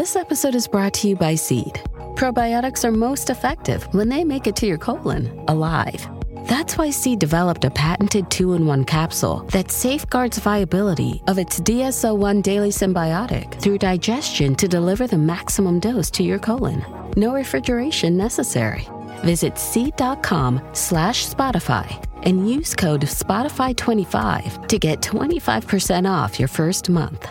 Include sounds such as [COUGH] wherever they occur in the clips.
This episode is brought to you by Seed. Probiotics are most effective when they make it to your colon alive. That's why Seed developed a patented two in one capsule that safeguards viability of its DSO1 daily symbiotic through digestion to deliver the maximum dose to your colon. No refrigeration necessary. Visit seed.com slash Spotify and use code Spotify25 to get 25% off your first month.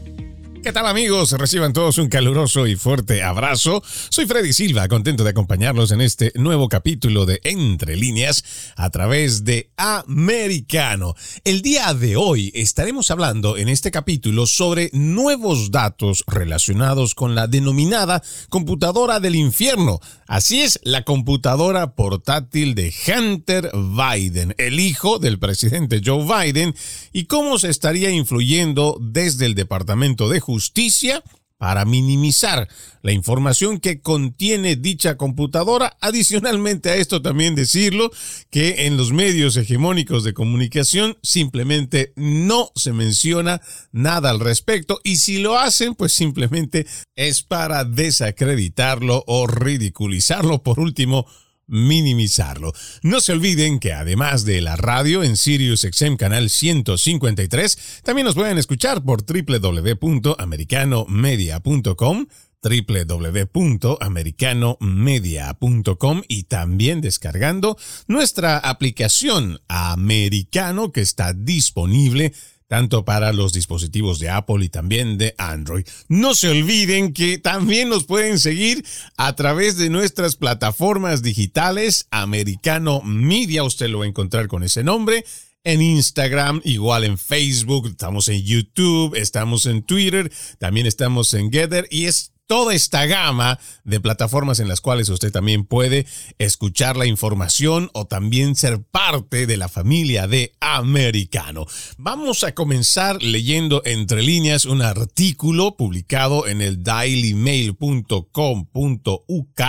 ¿Qué tal amigos? Reciban todos un caluroso y fuerte abrazo. Soy Freddy Silva, contento de acompañarlos en este nuevo capítulo de Entre líneas a través de Americano. El día de hoy estaremos hablando en este capítulo sobre nuevos datos relacionados con la denominada computadora del infierno. Así es, la computadora portátil de Hunter Biden, el hijo del presidente Joe Biden, y cómo se estaría influyendo desde el Departamento de Justicia justicia para minimizar la información que contiene dicha computadora. Adicionalmente a esto también decirlo que en los medios hegemónicos de comunicación simplemente no se menciona nada al respecto y si lo hacen pues simplemente es para desacreditarlo o ridiculizarlo. Por último, minimizarlo. No se olviden que además de la radio en Sirius XM canal 153, también nos pueden escuchar por www.americanomedia.com www.americanomedia.com y también descargando nuestra aplicación Americano que está disponible tanto para los dispositivos de Apple y también de Android. No se olviden que también nos pueden seguir a través de nuestras plataformas digitales, Americano Media, usted lo va a encontrar con ese nombre. En Instagram, igual en Facebook, estamos en YouTube, estamos en Twitter, también estamos en Gather y es toda esta gama de plataformas en las cuales usted también puede escuchar la información o también ser parte de la familia de Americano. Vamos a comenzar leyendo entre líneas un artículo publicado en el dailymail.com.uk,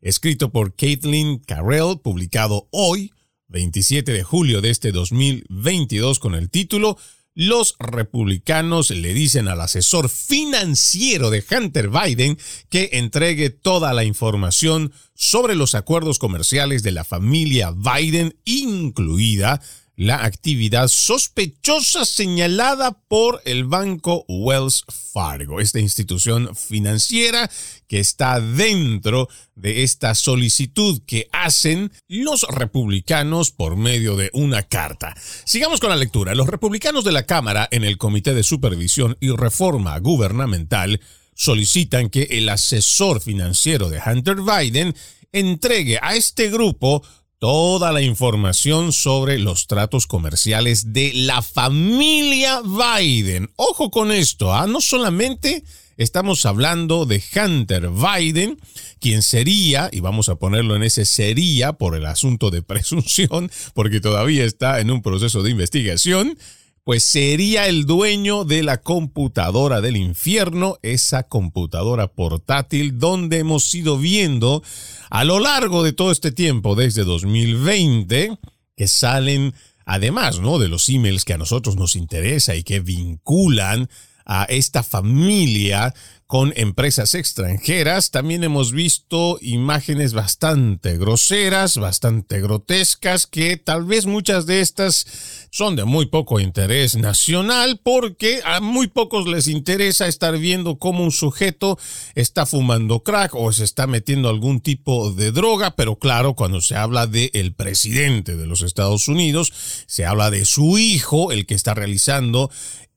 escrito por Caitlin Carrell, publicado hoy, 27 de julio de este 2022, con el título los republicanos le dicen al asesor financiero de Hunter Biden que entregue toda la información sobre los acuerdos comerciales de la familia Biden, incluida la actividad sospechosa señalada por el banco Wells Fargo, esta institución financiera que está dentro de esta solicitud que hacen los republicanos por medio de una carta. Sigamos con la lectura. Los republicanos de la Cámara en el Comité de Supervisión y Reforma Gubernamental solicitan que el asesor financiero de Hunter Biden entregue a este grupo toda la información sobre los tratos comerciales de la familia Biden. Ojo con esto, ¿ah? no solamente estamos hablando de Hunter Biden, quien sería, y vamos a ponerlo en ese sería por el asunto de [LAUGHS] presunción, porque todavía está en un proceso de investigación, pues sería el dueño de la computadora del infierno, esa computadora portátil donde hemos ido viendo a lo largo de todo este tiempo, desde 2020, que salen, además, ¿no? De los emails que a nosotros nos interesa y que vinculan a esta familia con empresas extranjeras. También hemos visto imágenes bastante groseras, bastante grotescas, que tal vez muchas de estas son de muy poco interés nacional porque a muy pocos les interesa estar viendo cómo un sujeto está fumando crack o se está metiendo algún tipo de droga, pero claro, cuando se habla de el presidente de los Estados Unidos, se habla de su hijo, el que está realizando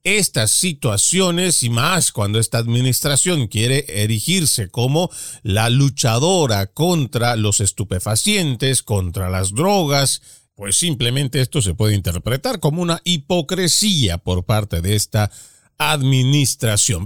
estas situaciones y más cuando esta administración quiere erigirse como la luchadora contra los estupefacientes, contra las drogas, pues simplemente esto se puede interpretar como una hipocresía por parte de esta administración.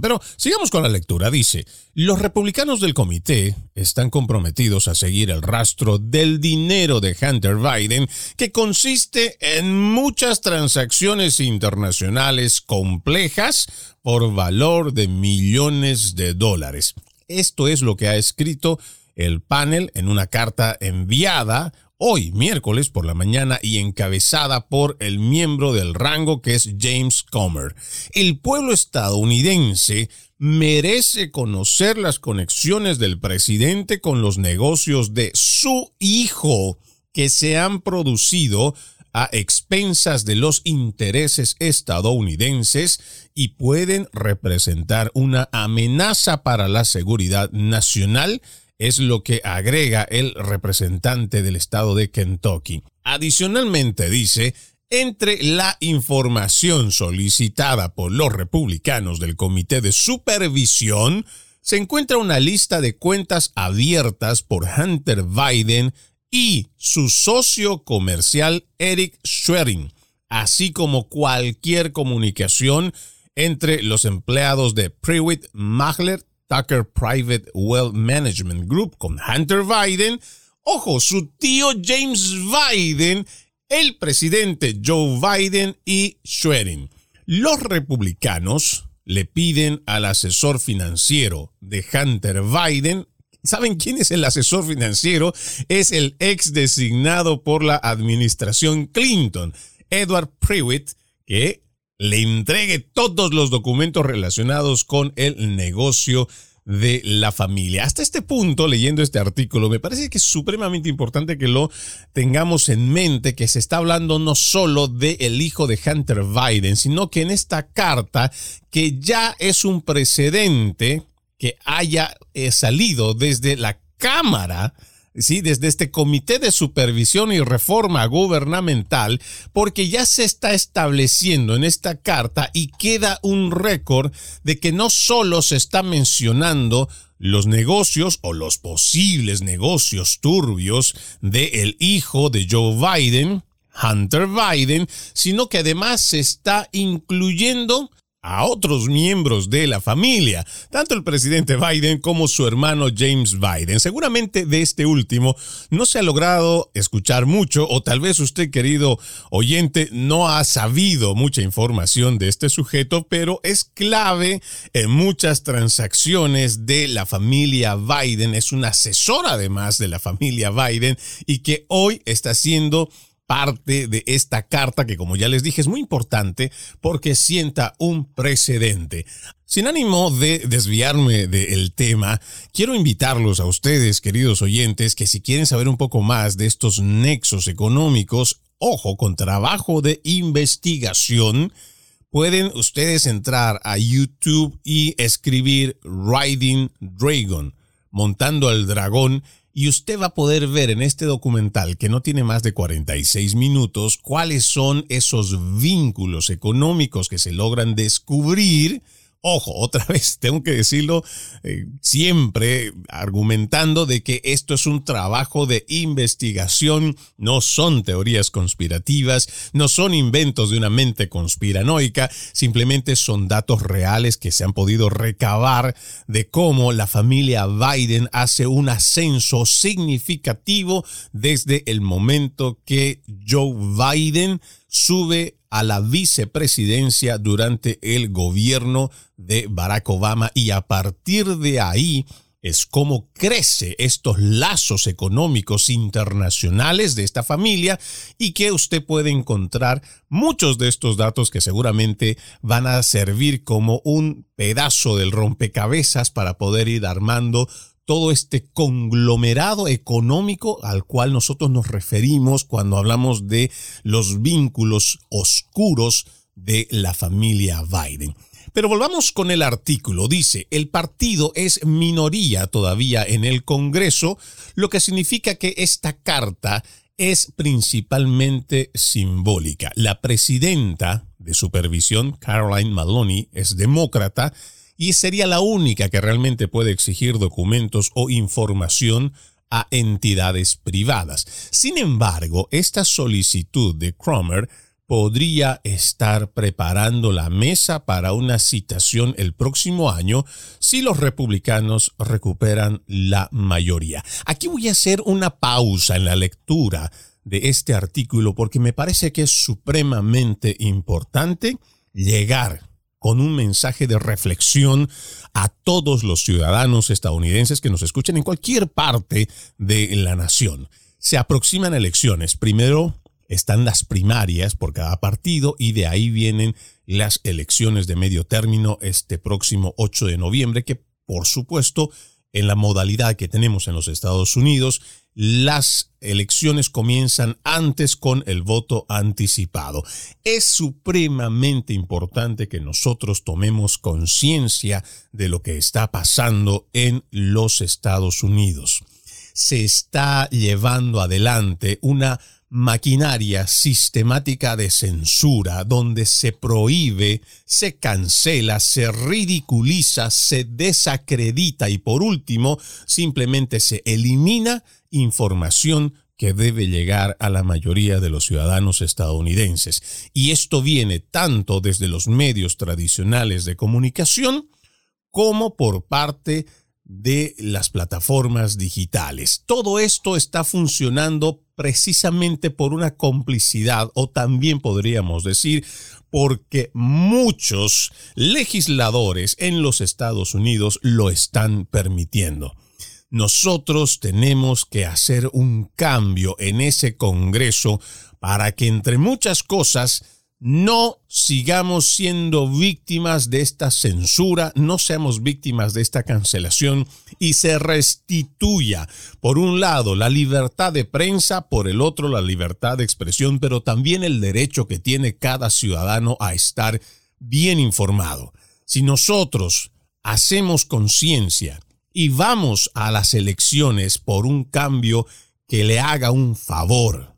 Pero sigamos con la lectura. Dice, los republicanos del comité están comprometidos a seguir el rastro del dinero de Hunter Biden, que consiste en muchas transacciones internacionales complejas por valor de millones de dólares. Esto es lo que ha escrito el panel en una carta enviada hoy miércoles por la mañana y encabezada por el miembro del rango que es James Comer. El pueblo estadounidense merece conocer las conexiones del presidente con los negocios de su hijo que se han producido a expensas de los intereses estadounidenses y pueden representar una amenaza para la seguridad nacional es lo que agrega el representante del estado de Kentucky. Adicionalmente dice, entre la información solicitada por los republicanos del Comité de Supervisión, se encuentra una lista de cuentas abiertas por Hunter Biden y su socio comercial Eric Schwerin, así como cualquier comunicación entre los empleados de Prewitt Magler Tucker Private Wealth Management Group con Hunter Biden. Ojo, su tío James Biden, el presidente Joe Biden y Schwerin. Los republicanos le piden al asesor financiero de Hunter Biden ¿Saben quién es el asesor financiero? Es el ex designado por la administración Clinton, Edward Prewitt, que le entregue todos los documentos relacionados con el negocio de la familia. Hasta este punto, leyendo este artículo, me parece que es supremamente importante que lo tengamos en mente, que se está hablando no solo del el hijo de Hunter Biden, sino que en esta carta, que ya es un precedente que haya eh, salido desde la Cámara ¿sí? desde este Comité de Supervisión y Reforma Gubernamental, porque ya se está estableciendo en esta carta y queda un récord de que no solo se está mencionando los negocios o los posibles negocios turbios del el hijo de Joe Biden, Hunter Biden, sino que además se está incluyendo a otros miembros de la familia, tanto el presidente Biden como su hermano James Biden. Seguramente de este último no se ha logrado escuchar mucho o tal vez usted, querido oyente, no ha sabido mucha información de este sujeto, pero es clave en muchas transacciones de la familia Biden. Es un asesor además de la familia Biden y que hoy está siendo parte de esta carta que como ya les dije es muy importante porque sienta un precedente. Sin ánimo de desviarme del tema, quiero invitarlos a ustedes, queridos oyentes, que si quieren saber un poco más de estos nexos económicos, ojo, con trabajo de investigación, pueden ustedes entrar a YouTube y escribir Riding Dragon, montando al dragón, y usted va a poder ver en este documental, que no tiene más de 46 minutos, cuáles son esos vínculos económicos que se logran descubrir Ojo, otra [LAUGHS] vez, tengo que decirlo eh, siempre argumentando de que esto es un trabajo de investigación, no son teorías conspirativas, no son inventos de una mente conspiranoica, simplemente son datos reales que se han podido recabar de cómo la familia Biden hace un ascenso significativo desde el momento que Joe Biden sube a la vicepresidencia durante el gobierno de Barack Obama. Y a partir de ahí es como crece estos lazos económicos internacionales de esta familia y que usted puede encontrar muchos de estos datos que seguramente van a servir como un pedazo del rompecabezas para poder ir armando todo este conglomerado económico al cual nosotros nos referimos cuando hablamos de los vínculos oscuros de la familia Biden. Pero volvamos con el artículo. Dice, el partido es minoría todavía en el Congreso, lo que significa que esta carta es principalmente simbólica. La presidenta de supervisión, Caroline Maloney, es demócrata y sería la única que realmente puede exigir documentos o información a entidades privadas. Sin embargo, esta solicitud de Cromer podría estar preparando la mesa para una citación el próximo año si los republicanos recuperan la mayoría. Aquí voy a hacer una pausa en la lectura de este artículo porque me parece que es supremamente importante llegar con un mensaje de reflexión a todos los ciudadanos estadounidenses que nos escuchen en cualquier parte de la nación. Se aproximan elecciones. Primero están las primarias por cada partido y de ahí vienen las elecciones de medio término este próximo 8 de noviembre, que por supuesto en la modalidad que tenemos en los Estados Unidos, las elecciones comienzan antes con el voto anticipado. Es supremamente importante que nosotros tomemos conciencia de lo que está pasando en los Estados Unidos. Se está llevando adelante una maquinaria sistemática de censura donde se prohíbe, se cancela, se ridiculiza, se desacredita y por último simplemente se elimina información que debe llegar a la mayoría de los ciudadanos estadounidenses. Y esto viene tanto desde los medios tradicionales de comunicación como por parte de las plataformas digitales. Todo esto está funcionando precisamente por una complicidad o también podríamos decir porque muchos legisladores en los Estados Unidos lo están permitiendo. Nosotros tenemos que hacer un cambio en ese Congreso para que entre muchas cosas no sigamos siendo víctimas de esta censura, no seamos víctimas de esta cancelación y se restituya, por un lado, la libertad de prensa, por el otro, la libertad de expresión, pero también el derecho que tiene cada ciudadano a estar bien informado. Si nosotros hacemos conciencia y vamos a las elecciones por un cambio que le haga un favor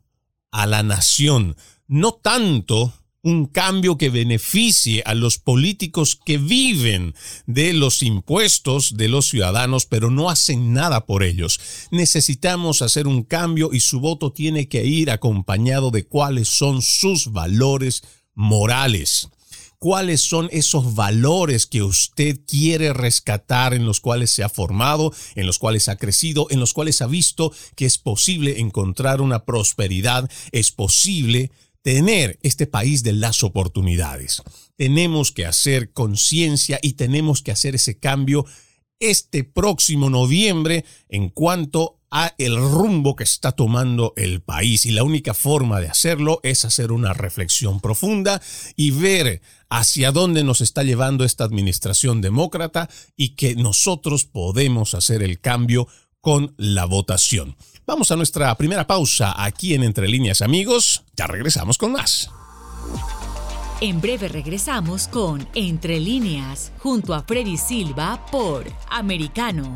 a la nación, no tanto un cambio que beneficie a los políticos que viven de los impuestos de los ciudadanos, pero no hacen nada por ellos. Necesitamos hacer un cambio y su voto tiene que ir acompañado de cuáles son sus valores morales. ¿Cuáles son esos valores que usted quiere rescatar, en los cuales se ha formado, en los cuales ha crecido, en los cuales ha visto que es posible encontrar una prosperidad, es posible tener este país de las oportunidades. Tenemos que hacer conciencia y tenemos que hacer ese cambio este próximo noviembre en cuanto a el rumbo que está tomando el país y la única forma de hacerlo es hacer una reflexión profunda y ver hacia dónde nos está llevando esta administración demócrata y que nosotros podemos hacer el cambio con la votación. Vamos a nuestra primera pausa aquí en Entre Líneas Amigos. Ya regresamos con más. En breve regresamos con Entre Líneas, junto a Freddy Silva por Americano.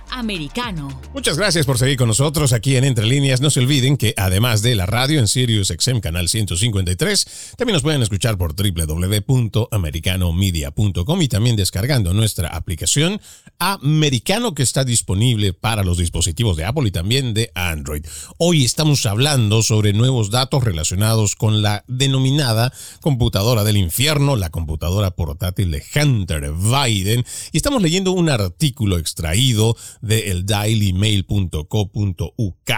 americano. Muchas gracias por seguir con nosotros aquí en Entre Líneas. No se olviden que además de la radio en Sirius XM Canal 153, también nos pueden escuchar por www.americanomedia.com y también descargando nuestra aplicación Americano que está disponible para los dispositivos de Apple y también de Android. Hoy estamos hablando sobre nuevos datos relacionados con la denominada computadora del infierno, la computadora portátil de Hunter Biden, y estamos leyendo un artículo extraído de eldailymail.co.uk,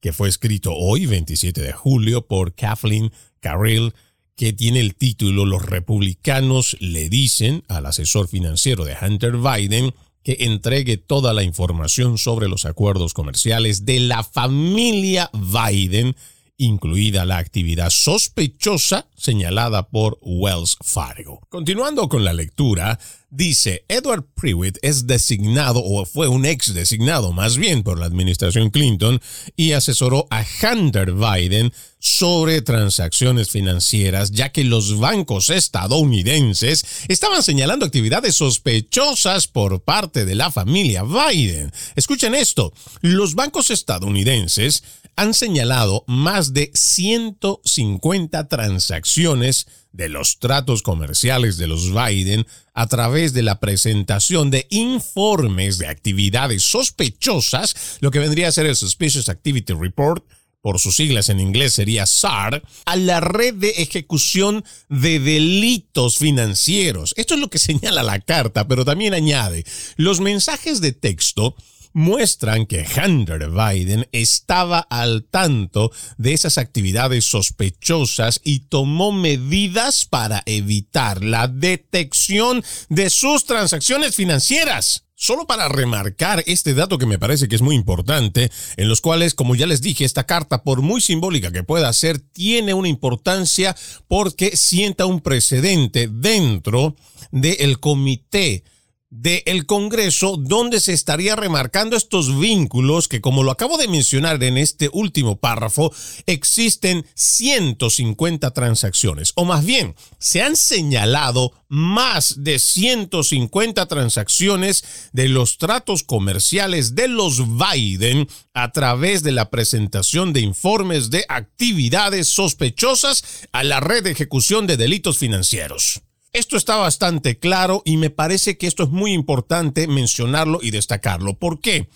que fue escrito hoy, 27 de julio, por Kathleen Carrill, que tiene el título Los republicanos le dicen al asesor financiero de Hunter Biden que entregue toda la información sobre los acuerdos comerciales de la familia Biden incluida la actividad sospechosa señalada por Wells Fargo. Continuando con la lectura, dice Edward Prewitt es designado o fue un ex designado más bien por la administración Clinton y asesoró a Hunter Biden sobre transacciones financieras ya que los bancos estadounidenses estaban señalando actividades sospechosas por parte de la familia Biden. Escuchen esto, los bancos estadounidenses han señalado más de 150 transacciones de los tratos comerciales de los Biden a través de la presentación de informes de actividades sospechosas, lo que vendría a ser el Suspicious Activity Report, por sus siglas en inglés sería SAR, a la red de ejecución de delitos financieros. Esto es lo que [LAUGHS] señala la carta, pero también añade, los mensajes de texto muestran que Hunter Biden estaba al tanto de esas actividades sospechosas y tomó medidas para evitar la detección de sus transacciones financieras. Solo para remarcar este dato que me parece que es muy importante, en los cuales, como ya les dije, esta carta, por muy simbólica que pueda ser, tiene una importancia porque sienta un precedente dentro del comité del Congreso donde se estaría remarcando estos vínculos que, como lo acabo de mencionar en este último párrafo, existen 150 transacciones, o más bien, se han señalado más de 150 transacciones de los tratos comerciales de los Biden a través de la presentación de informes de actividades sospechosas a la red de ejecución de delitos financieros. Esto está bastante claro y me parece que esto es muy importante mencionarlo y destacarlo. ¿Por qué?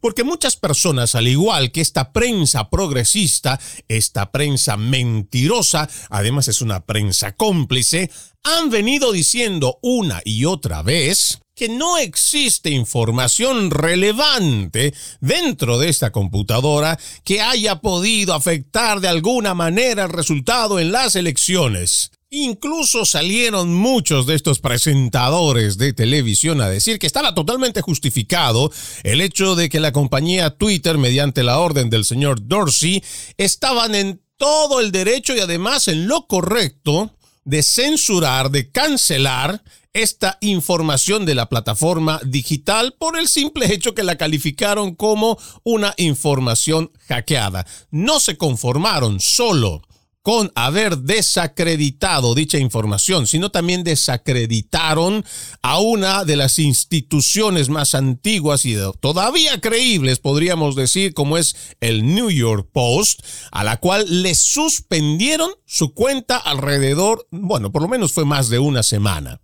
Porque muchas personas, al igual que esta prensa progresista, esta prensa mentirosa, además es una prensa cómplice, han venido diciendo una y otra vez que no existe información relevante dentro de esta computadora que haya podido afectar de alguna manera el resultado en las elecciones. Incluso salieron muchos de estos presentadores de televisión a decir que estaba totalmente justificado el hecho de que la compañía Twitter, mediante la orden del señor Dorsey, estaban en todo el derecho y además en lo correcto de censurar, de cancelar esta información de la plataforma digital por el simple hecho que la calificaron como una información hackeada. No se conformaron solo con haber desacreditado dicha información, sino también desacreditaron a una de las instituciones más antiguas y todavía creíbles, podríamos decir, como es el New York Post, a la cual le suspendieron su cuenta alrededor, bueno, por lo menos fue más de una semana.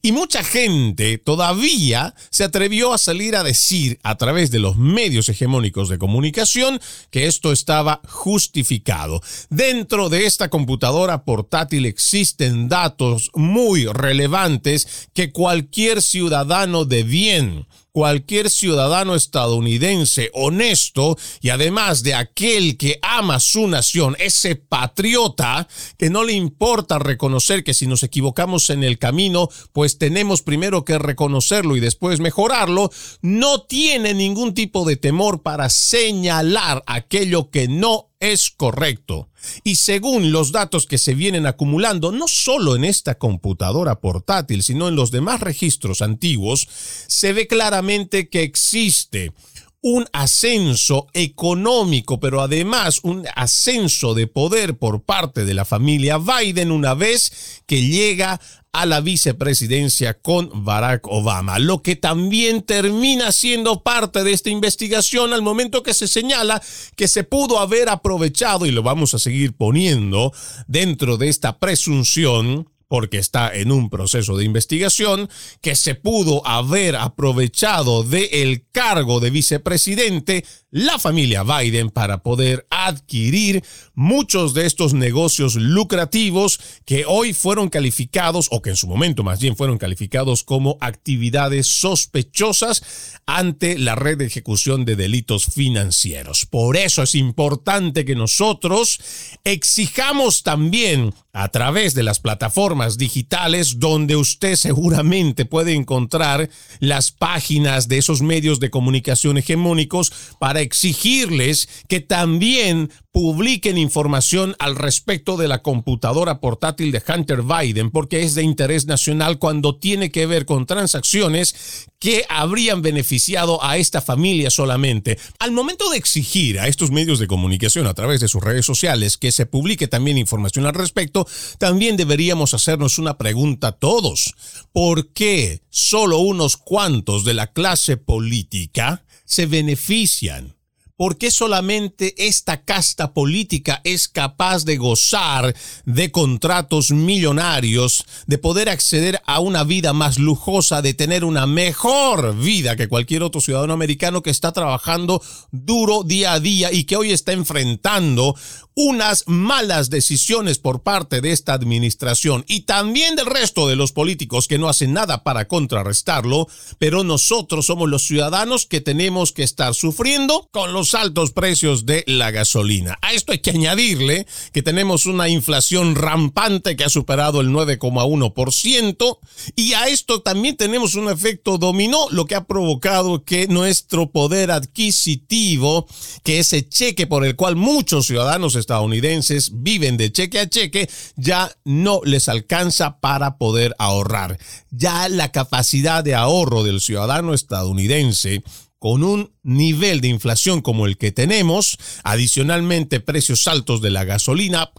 Y mucha gente todavía se atrevió a salir a decir a través de los medios hegemónicos de comunicación que esto estaba justificado. Dentro de esta computadora portátil existen datos muy relevantes que cualquier ciudadano de bien cualquier ciudadano estadounidense honesto y además de aquel que ama su nación, ese patriota que no le importa reconocer que si nos equivocamos en el camino, pues tenemos primero que reconocerlo y después mejorarlo, no tiene ningún tipo de temor para señalar aquello que no es correcto. Y según los datos que se vienen acumulando, no solo en esta computadora portátil, sino en los demás registros antiguos, se ve claramente que existe un ascenso económico, pero además un ascenso de poder por parte de la familia Biden una vez que llega a la vicepresidencia con Barack Obama, lo que también termina siendo parte de esta investigación al momento que se señala que se pudo haber aprovechado, y lo vamos a seguir poniendo dentro de esta presunción, porque está en un proceso de investigación, que se pudo haber aprovechado del cargo de vicepresidente la familia Biden para poder adquirir muchos de estos negocios lucrativos que hoy fueron calificados, o que en su momento más bien fueron calificados como actividades sospechosas ante la red de ejecución de delitos financieros. Por eso es importante que nosotros exijamos también a través de las plataformas digitales donde usted seguramente puede encontrar las páginas de esos medios de comunicación hegemónicos para exigirles que también publiquen información al respecto de la computadora portátil de Hunter Biden, porque es de interés nacional cuando tiene que ver con transacciones que habrían beneficiado a esta familia solamente. Al momento de exigir a estos medios de comunicación a través de sus redes sociales que se publique también información al respecto, también deberíamos hacernos una pregunta todos. ¿Por qué solo unos cuantos de la clase política se benefician ¿Por qué solamente esta casta política es capaz de gozar de contratos millonarios, de poder acceder a una vida más lujosa, de tener una mejor vida que cualquier otro ciudadano americano que está trabajando duro día a día y que hoy está enfrentando unas malas decisiones por parte de esta administración y también del resto de los políticos que no hacen nada para contrarrestarlo, pero nosotros somos los ciudadanos que tenemos que estar sufriendo con los altos precios de la gasolina. A esto hay que añadirle que tenemos una inflación rampante que ha superado el 9,1% y a esto también tenemos un efecto dominó, lo que ha provocado que nuestro poder adquisitivo, que ese cheque por el cual muchos ciudadanos estadounidenses viven de cheque a cheque, ya no les alcanza para poder ahorrar. Ya la capacidad de ahorro del ciudadano estadounidense con un nivel de inflación como el que tenemos, adicionalmente precios altos de la gasolina,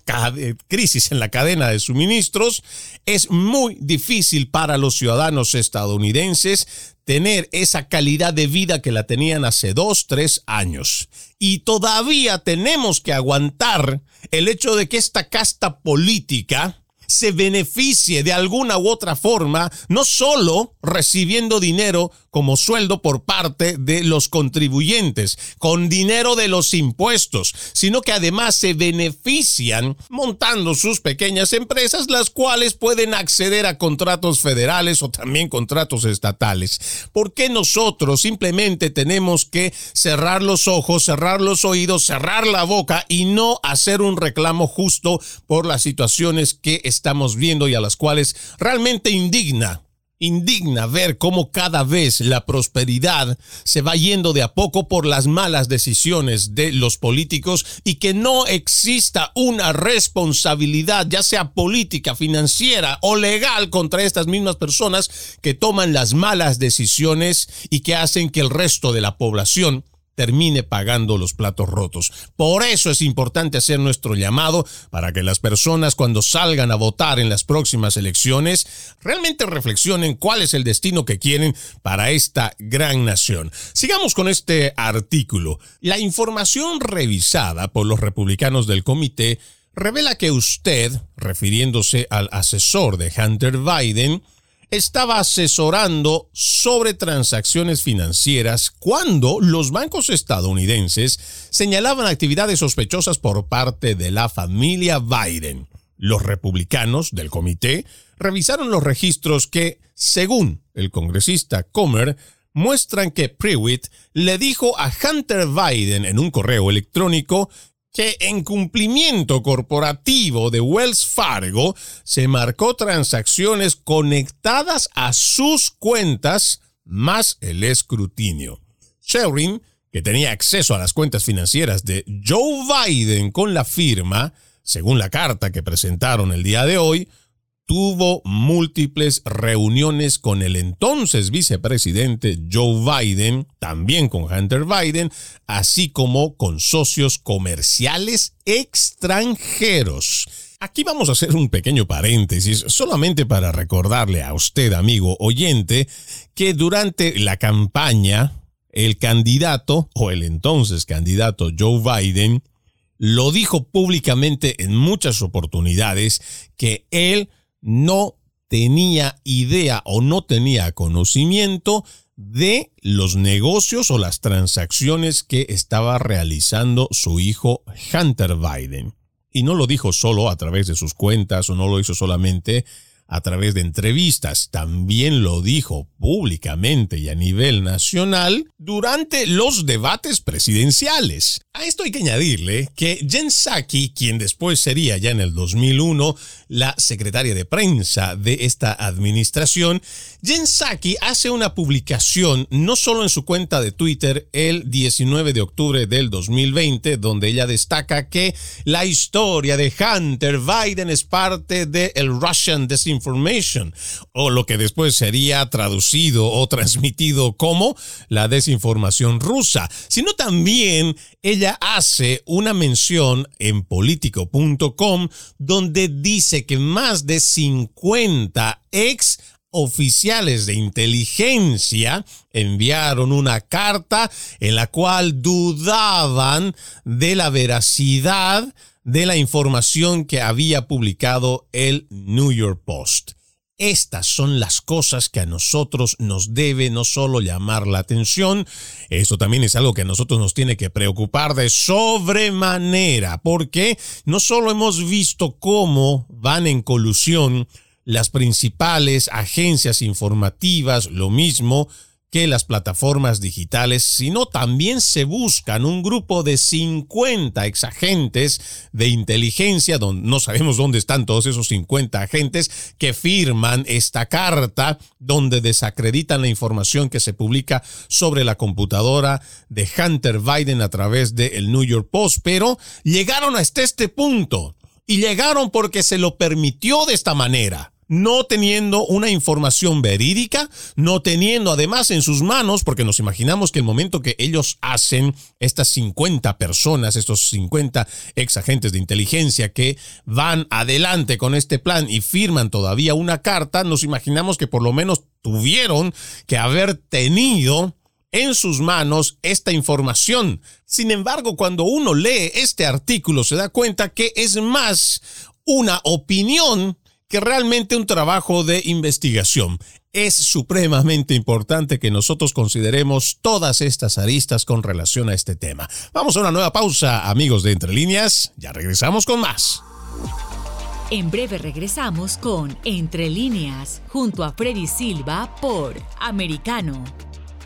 crisis en la cadena de suministros, es muy difícil para los ciudadanos estadounidenses tener esa calidad de vida que la tenían hace dos, tres años. Y todavía tenemos que aguantar el hecho de que esta casta política, se beneficie de alguna u otra forma, no solo recibiendo dinero como sueldo por parte de los contribuyentes, con dinero de los impuestos, sino que además se benefician montando sus pequeñas empresas, las cuales pueden acceder a contratos federales o también contratos estatales. ¿Por qué nosotros simplemente tenemos que cerrar los ojos, cerrar los oídos, cerrar la boca y no hacer un reclamo justo por las situaciones que estamos viendo y a las cuales realmente indigna Indigna ver cómo cada vez la prosperidad se va yendo de a poco por las malas decisiones de los políticos y que no exista una responsabilidad, ya sea política, financiera o legal, contra estas mismas personas que toman las malas decisiones y que hacen que el resto de la población termine pagando los platos rotos. Por eso es importante hacer nuestro llamado para que las personas cuando salgan a votar en las próximas elecciones realmente reflexionen cuál es el destino que quieren para esta gran nación. Sigamos con este artículo. La información revisada por los republicanos del comité revela que usted, refiriéndose al asesor de Hunter Biden, estaba asesorando sobre transacciones financieras cuando los bancos estadounidenses señalaban actividades sospechosas por parte de la familia Biden. Los republicanos del comité revisaron los registros que, según el congresista Comer, muestran que Prewitt le dijo a Hunter Biden en un correo electrónico que en cumplimiento corporativo de Wells Fargo se marcó transacciones conectadas a sus cuentas más el escrutinio. Sherin, que tenía acceso a las cuentas financieras de Joe Biden con la firma, según la carta que presentaron el día de hoy, tuvo múltiples reuniones con el entonces vicepresidente Joe Biden, también con Hunter Biden, así como con socios comerciales extranjeros. Aquí vamos a hacer un pequeño paréntesis solamente para recordarle a usted, amigo oyente, que durante la campaña, el candidato o el entonces candidato Joe Biden lo dijo públicamente en muchas oportunidades que él no tenía idea o no tenía conocimiento de los negocios o las transacciones que estaba realizando su hijo Hunter Biden. Y no lo dijo solo a través de sus cuentas o no lo hizo solamente a través de entrevistas, también lo dijo públicamente y a nivel nacional durante los debates presidenciales. A esto hay que añadirle que Jen Psaki, quien después sería ya en el 2001 la secretaria de prensa de esta administración, Jen Psaki hace una publicación no solo en su cuenta de Twitter el 19 de octubre del 2020, donde ella destaca que la historia de Hunter Biden es parte del el Russian O lo que después sería traducido o transmitido como la desinformación rusa, sino también ella hace una mención en político.com donde dice que más de 50 ex oficiales de inteligencia enviaron una carta en la cual dudaban de la veracidad de la información que había publicado el New York Post. Estas son las cosas que a nosotros nos debe no solo llamar la atención, eso también es algo que a nosotros nos tiene que preocupar de sobremanera, porque no solo hemos visto cómo van en colusión las principales agencias informativas, lo mismo que las plataformas digitales, sino también se buscan un grupo de 50 exagentes de inteligencia, donde no sabemos dónde están todos esos 50 agentes que firman esta carta donde desacreditan la información que se publica sobre la computadora de Hunter Biden a través del New York Post, pero llegaron hasta este punto y llegaron porque se lo permitió de esta manera no teniendo una información verídica, no teniendo además en sus manos, porque nos imaginamos que el momento que ellos hacen estas 50 personas, estos 50 ex agentes de inteligencia que van adelante con este plan y firman todavía una carta, nos imaginamos que por lo menos tuvieron que haber tenido en sus manos esta información. Sin embargo, cuando uno lee este artículo se da cuenta que es más una opinión que realmente un trabajo de investigación. Es supremamente importante que nosotros consideremos todas estas aristas con relación a este tema. Vamos a una nueva pausa, amigos de Entre Líneas. Ya regresamos con más. En breve regresamos con Entre Líneas, junto a Freddy Silva por Americano.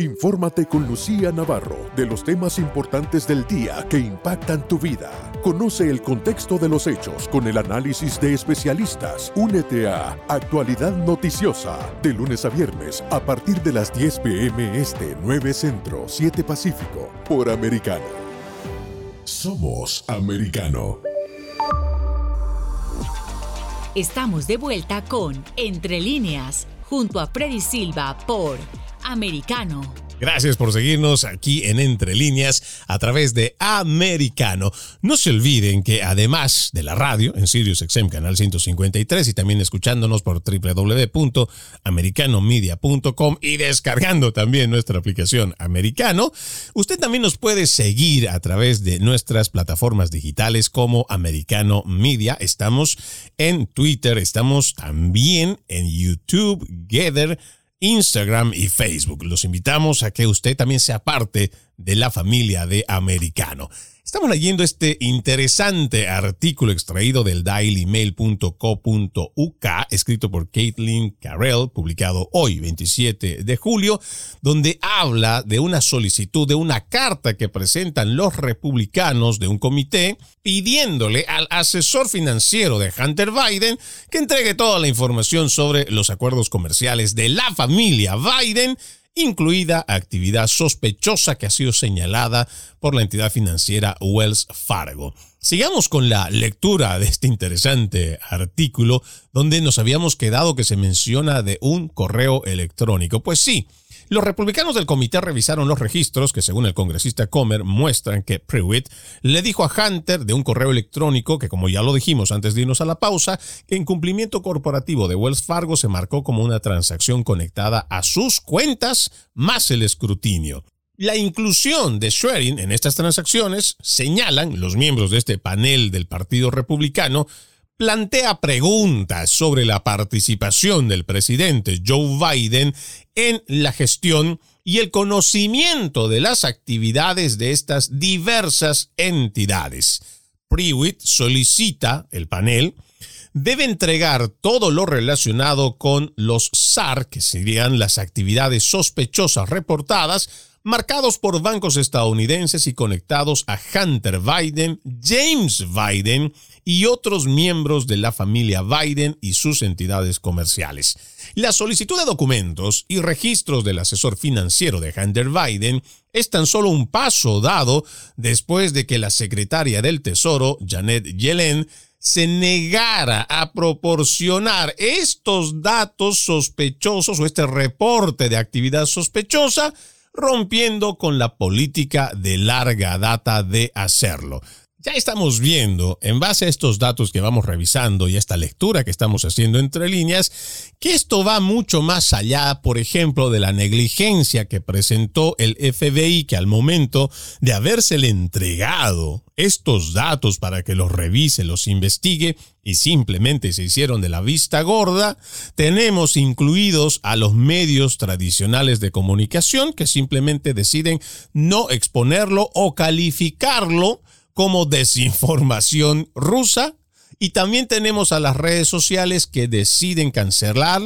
Infórmate con Lucía Navarro de los temas importantes del día que impactan tu vida. Conoce el contexto de los hechos con el análisis de especialistas. Únete a Actualidad Noticiosa de lunes a viernes a partir de las 10 pm este 9 Centro 7 Pacífico por Americano. Somos Americano. Estamos de vuelta con Entre líneas junto a Freddy Silva por americano. Gracias por seguirnos aquí en Entre Líneas a través de Americano. No se olviden que además de la radio en Sirius XM Canal 153 y también escuchándonos por www.americanomedia.com y descargando también nuestra aplicación Americano, usted también nos puede seguir a través de nuestras plataformas digitales como Americano Media. Estamos en Twitter, estamos también en YouTube, Gather, Instagram y Facebook. Los invitamos a que usted también sea parte de la familia de Americano. Estamos leyendo este interesante artículo extraído del dailymail.co.uk, escrito por Caitlin Carell, publicado hoy, 27 de julio, donde habla de una solicitud, de una carta que presentan los republicanos de un comité pidiéndole al asesor financiero de Hunter Biden que entregue toda la información sobre los acuerdos comerciales de la familia Biden incluida actividad sospechosa que ha sido señalada por la entidad financiera Wells Fargo. Sigamos con la lectura de este interesante artículo donde nos habíamos quedado que se menciona de un correo electrónico. Pues sí, los republicanos del comité revisaron los registros que, según el congresista Comer, muestran que Pruitt le dijo a Hunter de un correo electrónico que, como ya lo dijimos antes de irnos a la pausa, en cumplimiento corporativo de Wells Fargo se marcó como una transacción conectada a sus cuentas más el escrutinio. La inclusión de Schwerin en estas transacciones, señalan los miembros de este panel del Partido Republicano, plantea preguntas sobre la participación del presidente Joe Biden en la gestión y el conocimiento de las actividades de estas diversas entidades. Prewitt solicita, el panel, debe entregar todo lo relacionado con los SAR, que serían las actividades sospechosas reportadas, marcados por bancos estadounidenses y conectados a Hunter Biden, James Biden y otros miembros de la familia Biden y sus entidades comerciales. La solicitud de documentos y registros del asesor financiero de Hunter Biden es tan solo un paso dado después de que la secretaria del Tesoro, Janet Yellen, se negara a proporcionar estos datos sospechosos o este reporte de actividad sospechosa rompiendo con la política de larga data de hacerlo. Ya estamos viendo, en base a estos datos que vamos revisando y esta lectura que estamos haciendo entre líneas, que esto va mucho más allá, por ejemplo, de la negligencia que presentó el FBI, que al momento de habérsele entregado estos datos para que los revise, los investigue y simplemente se hicieron de la vista gorda, tenemos incluidos a los medios tradicionales de comunicación que simplemente deciden no exponerlo o calificarlo como desinformación rusa. Y también tenemos a las redes sociales que deciden cancelar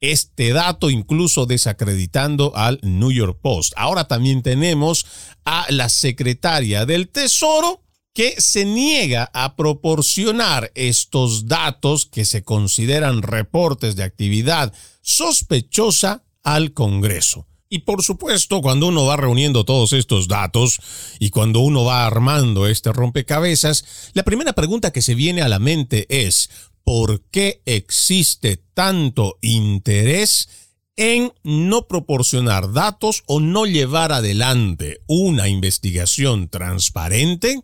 este dato, incluso desacreditando al New York Post. Ahora también tenemos a la secretaria del Tesoro que se niega a proporcionar estos datos que se consideran reportes de actividad sospechosa al Congreso. Y por supuesto, cuando uno va reuniendo todos estos datos y cuando uno va armando este rompecabezas, la primera pregunta que se viene a la mente es, ¿por qué existe tanto interés en no proporcionar datos o no llevar adelante una investigación transparente?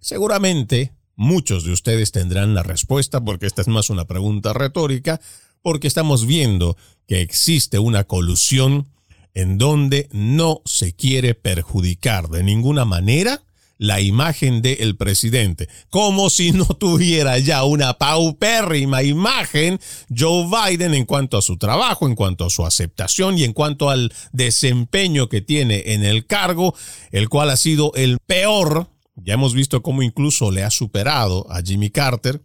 Seguramente muchos de ustedes tendrán la respuesta porque esta es más una pregunta retórica, porque estamos viendo que existe una colusión en donde no se quiere perjudicar de ninguna manera la imagen del presidente, como si no tuviera ya una paupérrima imagen Joe Biden en cuanto a su trabajo, en cuanto a su aceptación y en cuanto al desempeño que tiene en el cargo, el cual ha sido el peor ya hemos visto cómo incluso le ha superado a Jimmy Carter,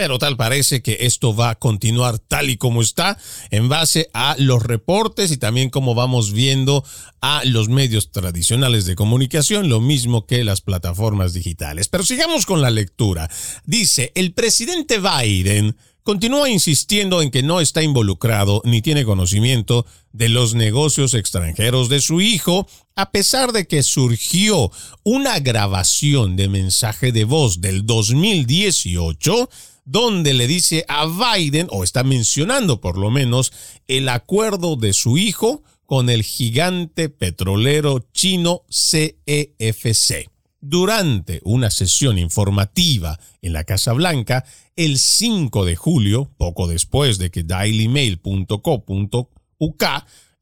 pero tal parece que esto va a continuar tal y como está en base a los reportes y también como vamos viendo a los medios tradicionales de comunicación, lo mismo que las plataformas digitales. Pero sigamos con la lectura. Dice, el presidente Biden continúa insistiendo en que no está involucrado ni tiene conocimiento de los negocios extranjeros de su hijo, a pesar de que surgió una grabación de mensaje de voz del 2018 donde le dice a Biden, o está mencionando por lo menos, el acuerdo de su hijo con el gigante petrolero chino CEFC. Durante una sesión informativa en la Casa Blanca, el 5 de julio, poco después de que dailymail.co.uk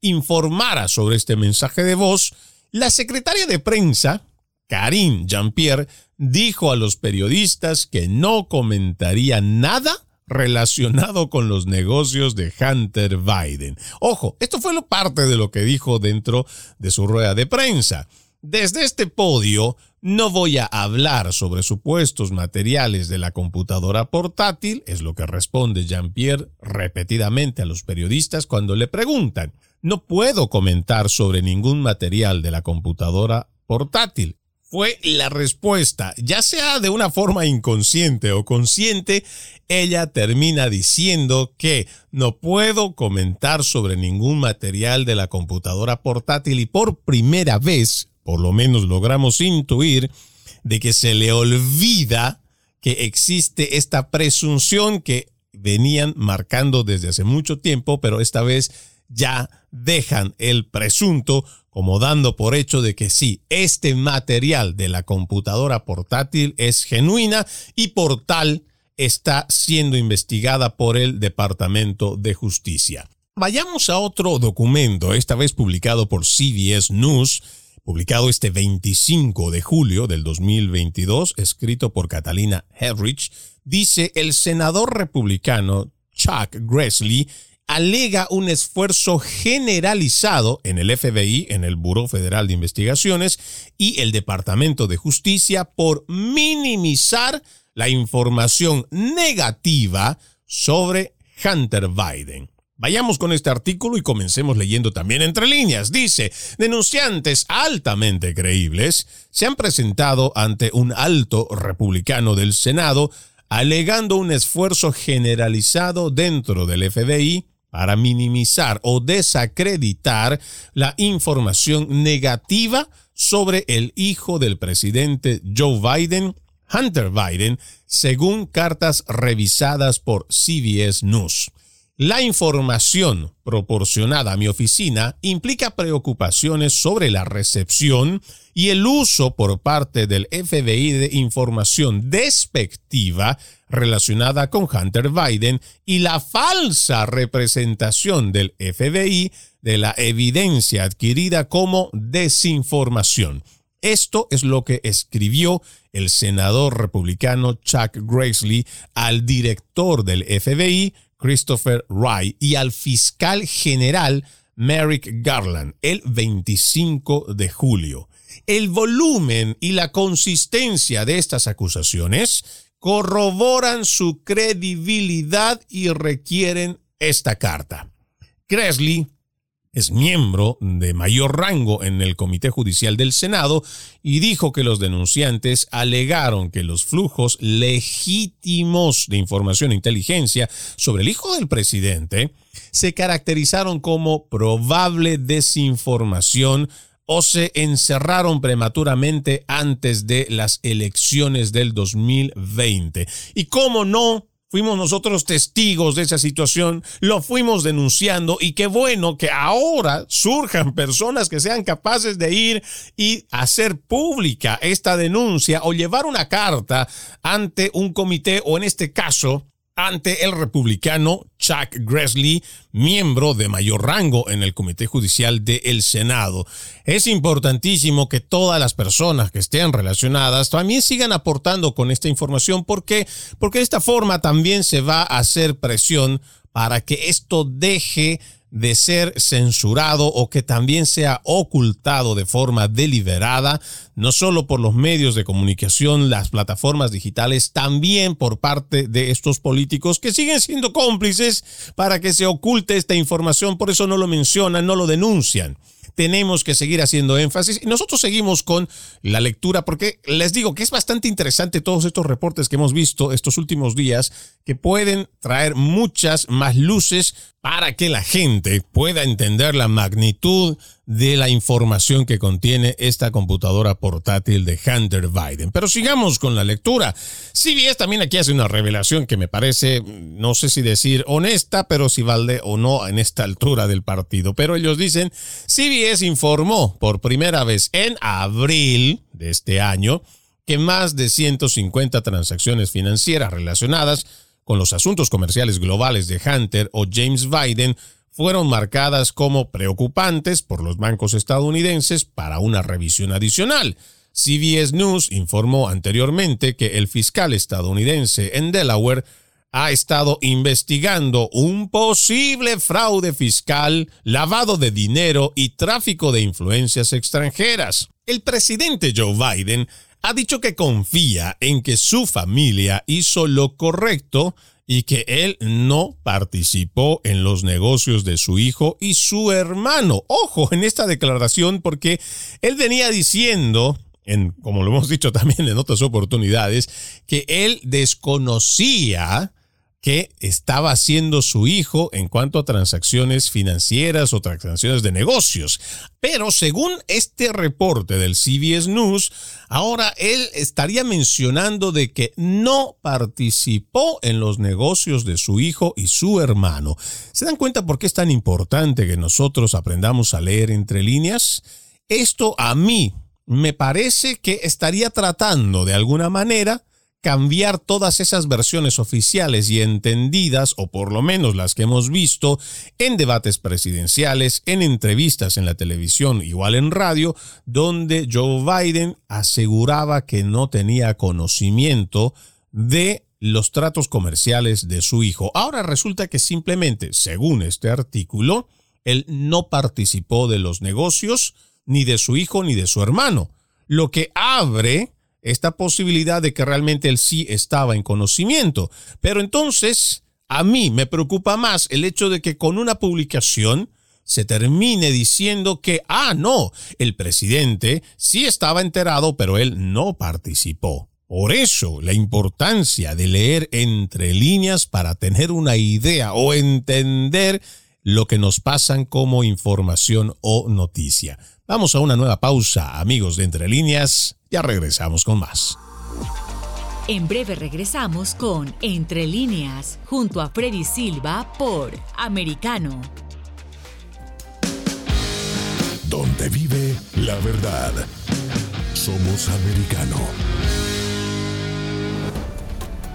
informara sobre este mensaje de voz, la secretaria de prensa, Karine Jean-Pierre, dijo a los periodistas que no comentaría nada relacionado con los negocios de Hunter Biden. Ojo, esto fue parte de lo que dijo dentro de su rueda de prensa. Desde este podio no voy a hablar sobre supuestos materiales de la computadora portátil, es lo que responde Jean-Pierre repetidamente a los periodistas cuando le preguntan. No puedo comentar sobre ningún material de la computadora portátil. Fue la respuesta, ya sea de una forma inconsciente o consciente, ella termina diciendo que no puedo comentar sobre ningún material de la computadora portátil y por primera vez por lo menos logramos intuir, de que se le olvida que existe esta presunción que venían marcando desde hace mucho tiempo, pero esta vez ya dejan el presunto como dando por hecho de que sí, este material de la computadora portátil es genuina y por tal está siendo investigada por el Departamento de Justicia. Vayamos a otro documento, esta vez publicado por CBS News, publicado este 25 de julio del 2022, escrito por Catalina Herrich, dice el senador republicano Chuck Grassley alega un esfuerzo generalizado en el FBI, en el Buró Federal de Investigaciones y el Departamento de Justicia por minimizar la información negativa sobre Hunter Biden. Vayamos con este artículo y comencemos leyendo también entre líneas. Dice, denunciantes altamente creíbles se han presentado ante un alto republicano del Senado alegando un esfuerzo generalizado dentro del FBI para minimizar o desacreditar la información negativa sobre el hijo del presidente Joe Biden, Hunter Biden, según cartas revisadas por CBS News. La información proporcionada a mi oficina implica preocupaciones sobre la recepción y el uso por parte del FBI de información despectiva relacionada con Hunter Biden y la falsa representación del FBI de la evidencia adquirida como desinformación. Esto es lo que escribió el senador republicano Chuck Grassley al director del FBI, Christopher Wright, y al fiscal general Merrick Garland el 25 de julio. El volumen y la consistencia de estas acusaciones corroboran su credibilidad y requieren esta carta. Cresley es miembro de mayor rango en el Comité Judicial del Senado y dijo que los denunciantes alegaron que los flujos legítimos de información e inteligencia sobre el hijo del presidente se caracterizaron como probable desinformación o se encerraron prematuramente antes de las elecciones del 2020. Y cómo no, Fuimos nosotros testigos de esa situación, lo fuimos denunciando y qué bueno que ahora surjan personas que sean capaces de ir y hacer pública esta denuncia o llevar una carta ante un comité o en este caso ante el republicano Chuck Grassley, miembro de mayor rango en el Comité Judicial del Senado. Es importantísimo que todas las personas que estén relacionadas también sigan aportando con esta información porque, porque de esta forma también se va a hacer presión para que esto deje de ser censurado o que también sea ocultado de forma deliberada, no solo por los medios de comunicación, las plataformas digitales, también por parte de estos políticos que siguen siendo cómplices para que se oculte esta información, por eso no lo mencionan, no lo denuncian tenemos que seguir haciendo énfasis. Y nosotros seguimos con la lectura porque les digo que es bastante interesante todos estos reportes que hemos visto estos últimos días que pueden traer muchas más luces para que la gente pueda entender la magnitud de la información que contiene esta computadora portátil de Hunter Biden. Pero sigamos con la lectura. CBS también aquí hace una revelación que me parece, no sé si decir honesta, pero si vale o no en esta altura del partido. Pero ellos dicen, CBS informó por primera vez en abril de este año que más de 150 transacciones financieras relacionadas con los asuntos comerciales globales de Hunter o James Biden fueron marcadas como preocupantes por los bancos estadounidenses para una revisión adicional. CBS News informó anteriormente que el fiscal estadounidense en Delaware ha estado investigando un posible fraude fiscal, lavado de dinero y tráfico de influencias extranjeras. El presidente Joe Biden ha dicho que confía en que su familia hizo lo correcto y que él no participó en los negocios de su hijo y su hermano. Ojo en esta declaración porque él venía diciendo, en, como lo hemos dicho también en otras oportunidades, que él desconocía que estaba haciendo su hijo en cuanto a transacciones financieras o transacciones de negocios. Pero según este reporte del CBS News, ahora él estaría mencionando de que no participó en los negocios de su hijo y su hermano. ¿Se dan cuenta por qué es tan importante que nosotros aprendamos a leer entre líneas? Esto a mí me parece que estaría tratando de alguna manera cambiar todas esas versiones oficiales y entendidas, o por lo menos las que hemos visto en debates presidenciales, en entrevistas en la televisión, igual en radio, donde Joe Biden aseguraba que no tenía conocimiento de los tratos comerciales de su hijo. Ahora resulta que simplemente, según este artículo, él no participó de los negocios ni de su hijo ni de su hermano, lo que abre esta posibilidad de que realmente él sí estaba en conocimiento. Pero entonces, a mí me preocupa más el hecho de que con una publicación se termine diciendo que, ah, no, el presidente sí estaba enterado, pero él no participó. Por eso, la importancia de leer entre líneas para tener una idea o entender lo que nos pasan como información o noticia. Vamos a una nueva pausa, amigos de Entre Líneas. Ya regresamos con más. En breve regresamos con Entre líneas, junto a Freddy Silva por Americano. Donde vive la verdad. Somos americano.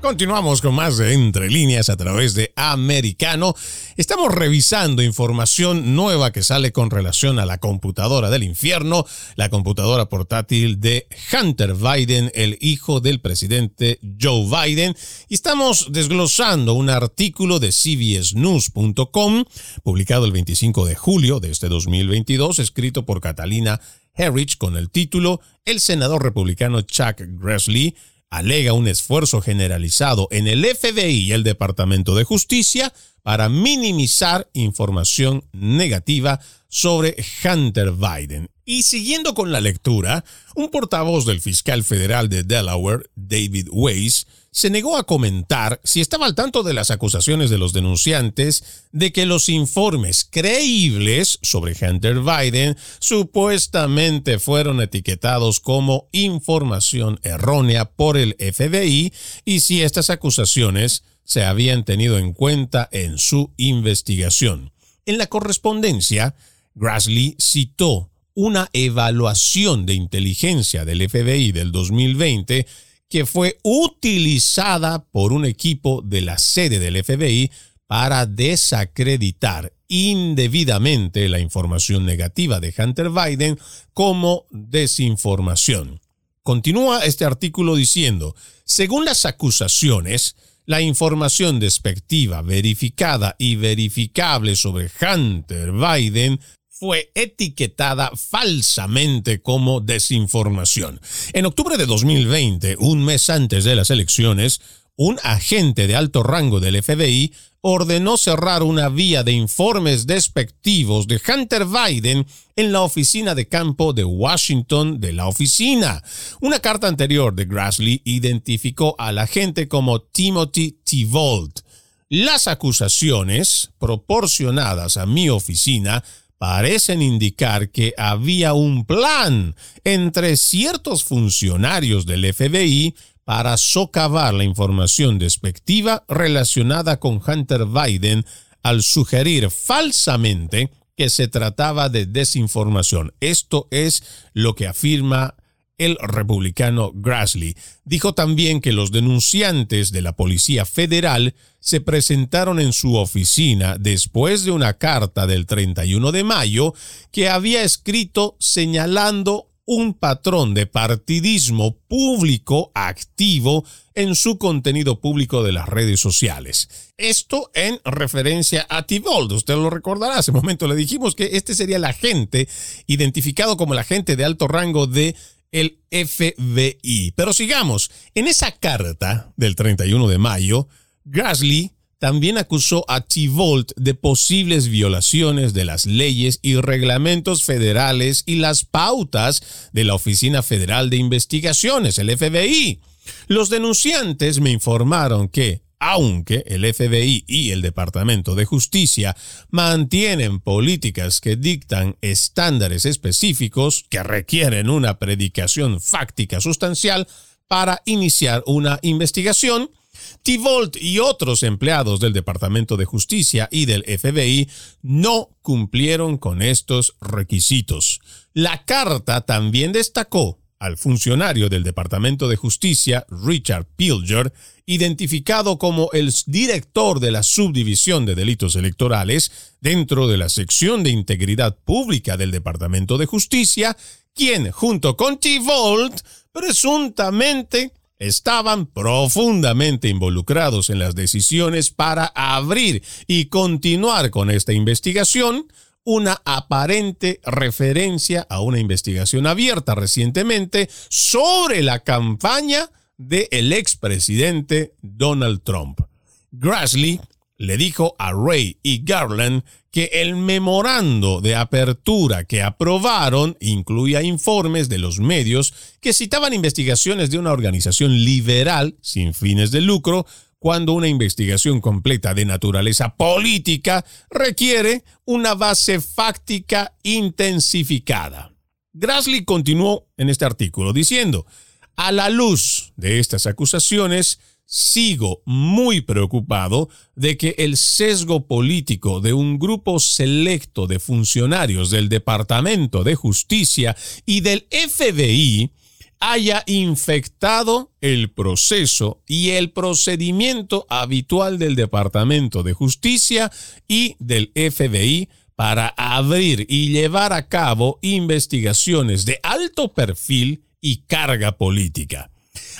Continuamos con más de Entre líneas a través de Americano. Estamos revisando información nueva que sale con relación a la computadora del infierno, la computadora portátil de Hunter Biden, el hijo del presidente Joe Biden. Y estamos desglosando un artículo de CBSNews.com, publicado el 25 de julio de este 2022, escrito por Catalina Herrich con el título El senador republicano Chuck Grassley alega un esfuerzo generalizado en el FBI y el Departamento de Justicia para minimizar información negativa sobre Hunter Biden. Y siguiendo con la lectura, un portavoz del fiscal federal de Delaware, David Weiss, se negó a comentar si estaba al tanto de las acusaciones de los denunciantes de que los informes creíbles sobre Hunter Biden supuestamente fueron etiquetados como información errónea por el FBI y si estas acusaciones se habían tenido en cuenta en su investigación. En la correspondencia, Grassley citó una evaluación de inteligencia del FBI del 2020 que fue utilizada por un equipo de la sede del FBI para desacreditar indebidamente la información negativa de Hunter Biden como desinformación. Continúa este artículo diciendo, según las acusaciones, la información despectiva, verificada y verificable sobre Hunter Biden fue etiquetada falsamente como desinformación. En octubre de 2020, un mes antes de las elecciones, un agente de alto rango del FBI ordenó cerrar una vía de informes despectivos de Hunter Biden en la oficina de campo de Washington de la oficina. Una carta anterior de Grassley identificó al agente como Timothy T. Las acusaciones proporcionadas a mi oficina parecen indicar que había un plan entre ciertos funcionarios del FBI para socavar la información despectiva relacionada con Hunter Biden al sugerir falsamente que se trataba de desinformación. Esto es lo que afirma el republicano Grassley. Dijo también que los denunciantes de la Policía Federal se presentaron en su oficina después de una carta del 31 de mayo que había escrito señalando un patrón de partidismo público activo en su contenido público de las redes sociales. Esto en referencia a Tivold. Usted lo recordará, hace un momento le dijimos que este sería el agente identificado como el agente de alto rango de el FBI. Pero sigamos, en esa carta del 31 de mayo, Grassley también acusó a T-Volt de posibles violaciones de las leyes y reglamentos federales y las pautas de la Oficina Federal de Investigaciones, el FBI. Los denunciantes me informaron que, aunque el FBI y el Departamento de Justicia mantienen políticas que dictan estándares específicos que requieren una predicación fáctica sustancial para iniciar una investigación, Tivolt y otros empleados del Departamento de Justicia y del FBI no cumplieron con estos requisitos. La carta también destacó al funcionario del Departamento de Justicia, Richard Pilger, identificado como el director de la Subdivisión de Delitos Electorales dentro de la sección de Integridad Pública del Departamento de Justicia, quien, junto con T-Volt, presuntamente estaban profundamente involucrados en las decisiones para abrir y continuar con esta investigación, una aparente referencia a una investigación abierta recientemente sobre la campaña del expresidente Donald Trump. Grassley le dijo a Ray y Garland que el memorando de apertura que aprobaron incluía informes de los medios que citaban investigaciones de una organización liberal sin fines de lucro cuando una investigación completa de naturaleza política requiere una base fáctica intensificada. Grassley continuó en este artículo diciendo, a la luz de estas acusaciones, sigo muy preocupado de que el sesgo político de un grupo selecto de funcionarios del Departamento de Justicia y del FBI haya infectado el proceso y el procedimiento habitual del Departamento de Justicia y del FBI para abrir y llevar a cabo investigaciones de alto perfil y carga política.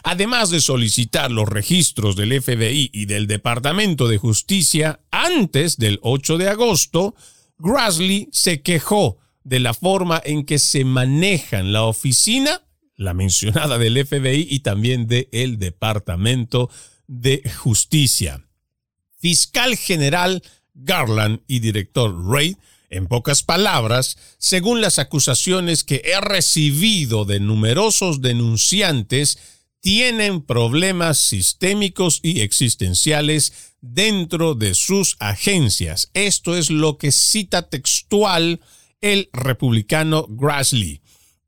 Además de solicitar los registros del FBI y del Departamento de Justicia antes del 8 de agosto, Grassley se quejó de la forma en que se manejan la oficina, la mencionada del FBI y también del Departamento de Justicia. Fiscal General Garland y director Ray en pocas palabras, según las acusaciones que he recibido de numerosos denunciantes, tienen problemas sistémicos y existenciales dentro de sus agencias. Esto es lo que cita textual el republicano Grassley.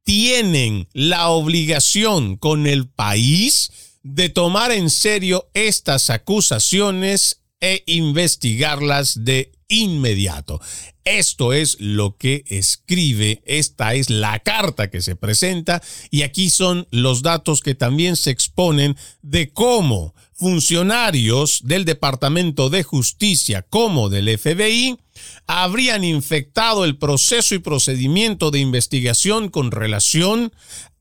Tienen la obligación con el país de tomar en serio estas acusaciones e investigarlas de inmediato. Esto es lo que escribe, esta es la carta que se presenta y aquí son los datos que también se exponen de cómo funcionarios del Departamento de Justicia como del FBI habrían infectado el proceso y procedimiento de investigación con relación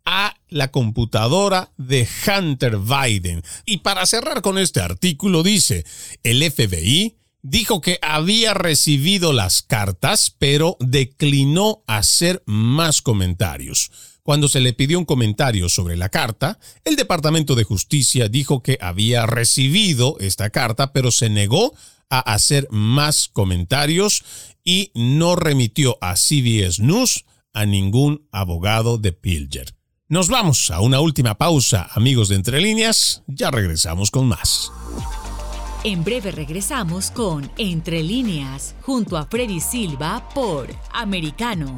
a la computadora de Hunter Biden. Y para cerrar con este artículo dice, el FBI dijo que había recibido las cartas, pero declinó hacer más comentarios. Cuando se le pidió un comentario sobre la carta, el Departamento de Justicia dijo que había recibido esta carta, pero se negó a hacer más comentarios y no remitió a CBS News a ningún abogado de Pilger. Nos vamos a una última pausa, amigos de Entre Líneas, ya regresamos con más. En breve regresamos con Entre líneas, junto a Freddy Silva por Americano.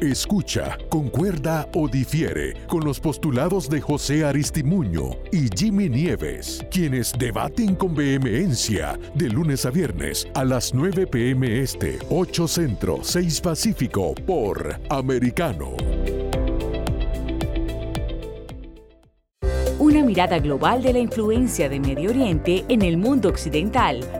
Escucha, concuerda o difiere con los postulados de José Aristimuño y Jimmy Nieves, quienes debaten con vehemencia de lunes a viernes a las 9 pm este, 8 centro, 6 pacífico por Americano. Una mirada global de la influencia de Medio Oriente en el mundo occidental,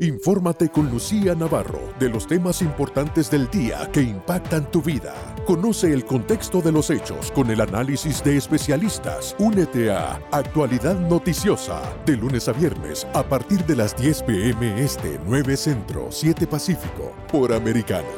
Infórmate con Lucía Navarro de los temas importantes del día que impactan tu vida. Conoce el contexto de los hechos con el análisis de especialistas. Únete a Actualidad Noticiosa de lunes a viernes a partir de las 10 pm este 9 Centro 7 Pacífico por Americano.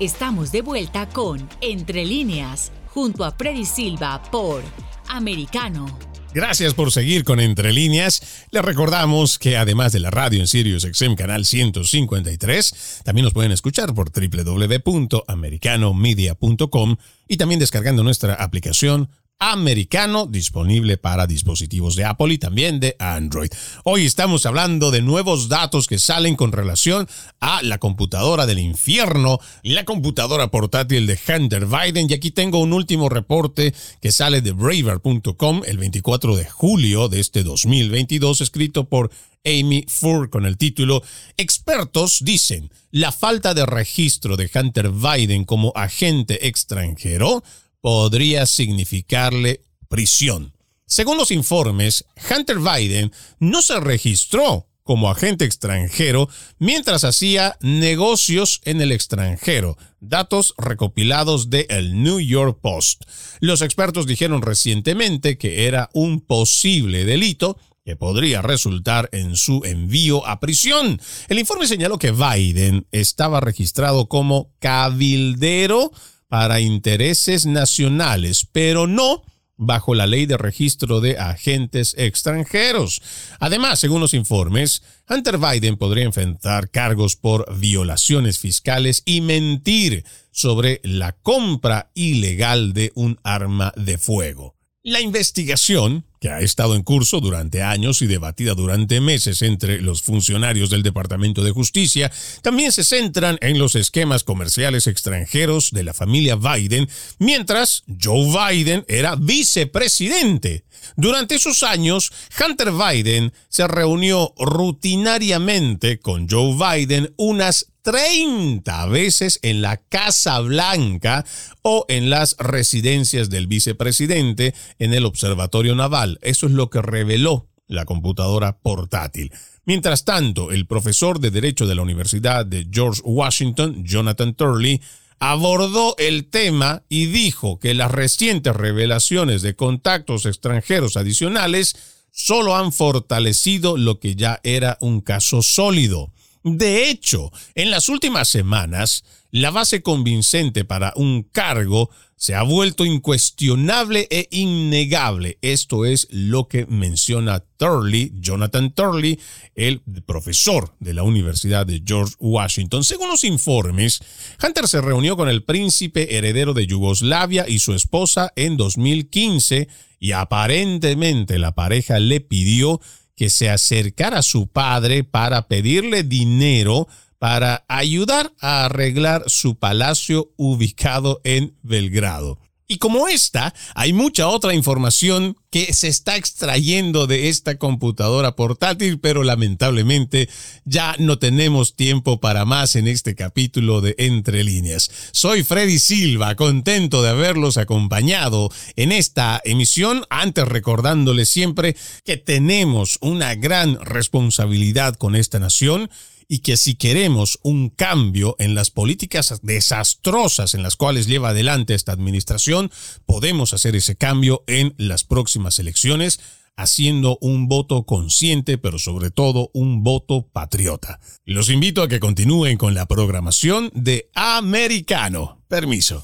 Estamos de vuelta con Entre líneas junto a Freddy Silva por Americano. Gracias por seguir con Entre Líneas. Les recordamos que además de la radio en Sirius XM Canal 153, también nos pueden escuchar por www.americanomedia.com y también descargando nuestra aplicación americano disponible para dispositivos de Apple y también de Android. Hoy estamos hablando de nuevos datos que salen con relación a la computadora del infierno, la computadora portátil de Hunter Biden y aquí tengo un último reporte que sale de braver.com el 24 de julio de este 2022 escrito por Amy Fur con el título Expertos dicen, la falta de registro de Hunter Biden como agente extranjero podría significarle prisión. Según los informes, Hunter Biden no se registró como agente extranjero mientras hacía negocios en el extranjero, datos recopilados de el New York Post. Los expertos dijeron recientemente que era un posible delito que podría resultar en su envío a prisión. El informe señaló que Biden estaba registrado como cabildero para intereses nacionales, pero no bajo la ley de registro de agentes extranjeros. Además, según los informes, Hunter Biden podría enfrentar cargos por violaciones fiscales y mentir sobre la compra ilegal de un arma de fuego. La investigación, que ha estado en curso durante años y debatida durante meses entre los funcionarios del Departamento de Justicia, también se centran en los esquemas comerciales extranjeros de la familia Biden, mientras Joe Biden era vicepresidente. Durante esos años, Hunter Biden se reunió rutinariamente con Joe Biden unas 30 veces en la Casa Blanca o en las residencias del vicepresidente en el Observatorio Naval. Eso es lo que reveló la computadora portátil. Mientras tanto, el profesor de Derecho de la Universidad de George Washington, Jonathan Turley, abordó el tema y dijo que las recientes revelaciones de contactos extranjeros adicionales solo han fortalecido lo que ya era un caso sólido. De hecho, en las últimas semanas, la base convincente para un cargo se ha vuelto incuestionable e innegable. Esto es lo que menciona Turley, Jonathan Turley, el profesor de la Universidad de George Washington. Según los informes, Hunter se reunió con el príncipe heredero de Yugoslavia y su esposa en 2015 y aparentemente la pareja le pidió que se acercara a su padre para pedirle dinero para ayudar a arreglar su palacio ubicado en Belgrado. Y como esta, hay mucha otra información que se está extrayendo de esta computadora portátil, pero lamentablemente ya no tenemos tiempo para más en este capítulo de Entre líneas. Soy Freddy Silva, contento de haberlos acompañado en esta emisión, antes recordándoles siempre que tenemos una gran responsabilidad con esta nación y que si queremos un cambio en las políticas desastrosas en las cuales lleva adelante esta administración, podemos hacer ese cambio en las próximas elecciones haciendo un voto consciente, pero sobre todo un voto patriota. Los invito a que continúen con la programación de Americano. Permiso.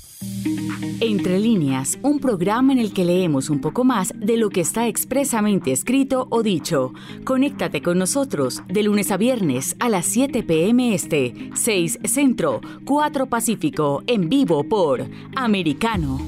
Entre líneas, un programa en el que leemos un poco más de lo que está expresamente escrito o dicho. Conéctate con nosotros de lunes a viernes a las 7 p.m. Este, 6 Centro, 4 Pacífico, en vivo por Americano.